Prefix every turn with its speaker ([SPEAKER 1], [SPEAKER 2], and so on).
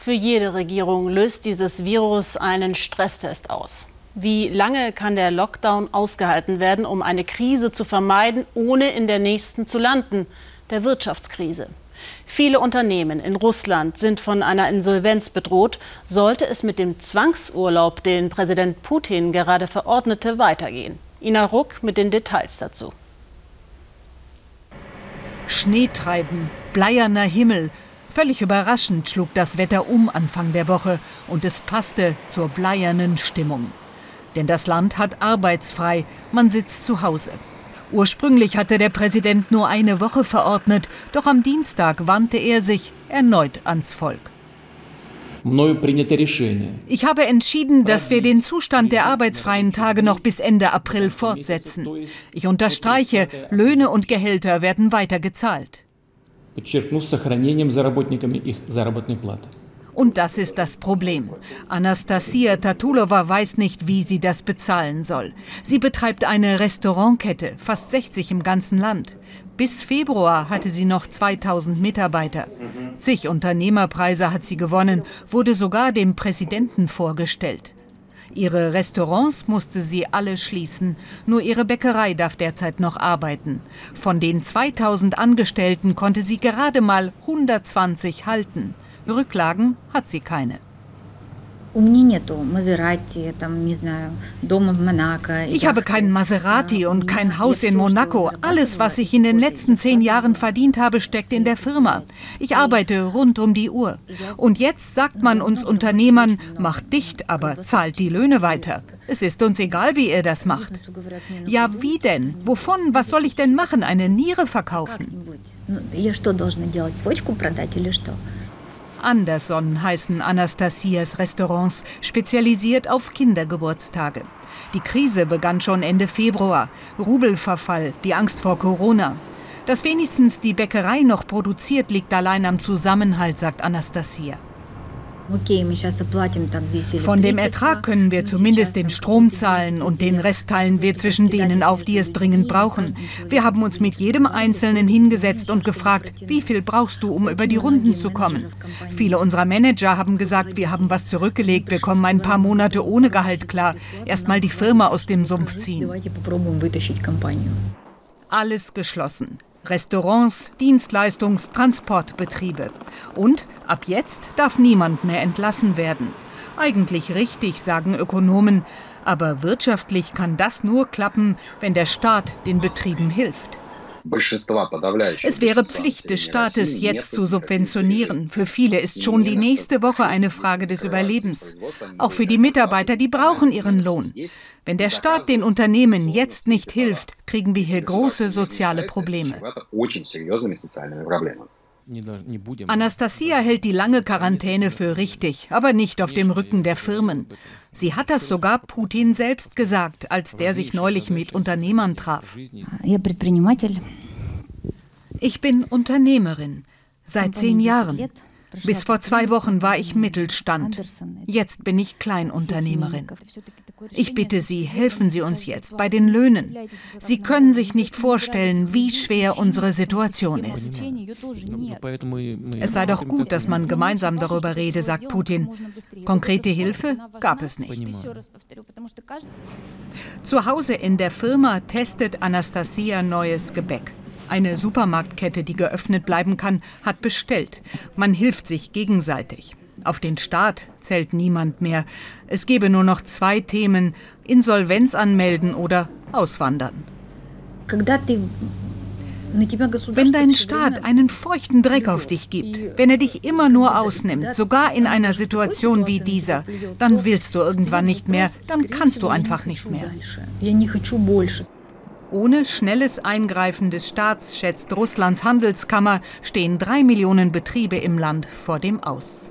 [SPEAKER 1] Für jede Regierung löst dieses Virus einen Stresstest aus. Wie lange kann der Lockdown ausgehalten werden, um eine Krise zu vermeiden, ohne in der nächsten zu landen, der Wirtschaftskrise? Viele Unternehmen in Russland sind von einer Insolvenz bedroht, sollte es mit dem Zwangsurlaub, den Präsident Putin gerade verordnete, weitergehen. Ina Ruck mit den Details dazu.
[SPEAKER 2] Schneetreiben, bleierner Himmel. Völlig überraschend schlug das Wetter um Anfang der Woche und es passte zur bleiernen Stimmung. Denn das Land hat arbeitsfrei, man sitzt zu Hause. Ursprünglich hatte der Präsident nur eine Woche verordnet, doch am Dienstag wandte er sich erneut ans Volk. Ich habe entschieden, dass wir den Zustand der arbeitsfreien Tage noch bis Ende April fortsetzen. Ich unterstreiche, Löhne und Gehälter werden weiter gezahlt. Und das ist das Problem. Anastasia Tatulova weiß nicht, wie sie das bezahlen soll. Sie betreibt eine Restaurantkette, fast 60 im ganzen Land. Bis Februar hatte sie noch 2000 Mitarbeiter. Zig Unternehmerpreise hat sie gewonnen, wurde sogar dem Präsidenten vorgestellt. Ihre Restaurants musste sie alle schließen. Nur ihre Bäckerei darf derzeit noch arbeiten. Von den 2000 Angestellten konnte sie gerade mal 120 halten. Rücklagen hat sie keine. Ich habe keinen Maserati und kein Haus in Monaco. Alles, was ich in den letzten zehn Jahren verdient habe, steckt in der Firma. Ich arbeite rund um die Uhr. Und jetzt sagt man uns Unternehmern, macht dicht, aber zahlt die Löhne weiter. Es ist uns egal, wie ihr das macht. Ja, wie denn? Wovon? Was soll ich denn machen? Eine Niere verkaufen? Anderson heißen Anastasias Restaurants, spezialisiert auf Kindergeburtstage. Die Krise begann schon Ende Februar. Rubelverfall, die Angst vor Corona. Dass wenigstens die Bäckerei noch produziert, liegt allein am Zusammenhalt, sagt Anastasia. Von dem Ertrag können wir zumindest den Strom zahlen und den Rest teilen wir zwischen denen auf, die es dringend brauchen. Wir haben uns mit jedem Einzelnen hingesetzt und gefragt, wie viel brauchst du, um über die Runden zu kommen? Viele unserer Manager haben gesagt, wir haben was zurückgelegt, wir kommen ein paar Monate ohne Gehalt klar. Erstmal die Firma aus dem Sumpf ziehen. Alles geschlossen. Restaurants, Dienstleistungs-, Transportbetriebe. Und ab jetzt darf niemand mehr entlassen werden. Eigentlich richtig, sagen Ökonomen, aber wirtschaftlich kann das nur klappen, wenn der Staat den Betrieben hilft. Es wäre Pflicht des Staates, jetzt zu subventionieren. Für viele ist schon die nächste Woche eine Frage des Überlebens. Auch für die Mitarbeiter, die brauchen ihren Lohn. Wenn der Staat den Unternehmen jetzt nicht hilft, kriegen wir hier große soziale Probleme. Anastasia hält die lange Quarantäne für richtig, aber nicht auf dem Rücken der Firmen. Sie hat das sogar Putin selbst gesagt, als der sich neulich mit Unternehmern traf. Ich bin Unternehmerin seit zehn Jahren. Bis vor zwei Wochen war ich Mittelstand. Jetzt bin ich Kleinunternehmerin. Ich bitte Sie, helfen Sie uns jetzt bei den Löhnen. Sie können sich nicht vorstellen, wie schwer unsere Situation ist. Es sei doch gut, dass man gemeinsam darüber rede, sagt Putin. Konkrete Hilfe gab es nicht. Zu Hause in der Firma testet Anastasia neues Gebäck. Eine Supermarktkette, die geöffnet bleiben kann, hat bestellt. Man hilft sich gegenseitig. Auf den Staat zählt niemand mehr. Es gebe nur noch zwei Themen, Insolvenz anmelden oder auswandern. Wenn dein Staat einen feuchten Dreck auf dich gibt, wenn er dich immer nur ausnimmt, sogar in einer Situation wie dieser, dann willst du irgendwann nicht mehr, dann kannst du einfach nicht mehr. Ohne schnelles Eingreifen des Staats, schätzt Russlands Handelskammer, stehen drei Millionen Betriebe im Land vor dem Aus.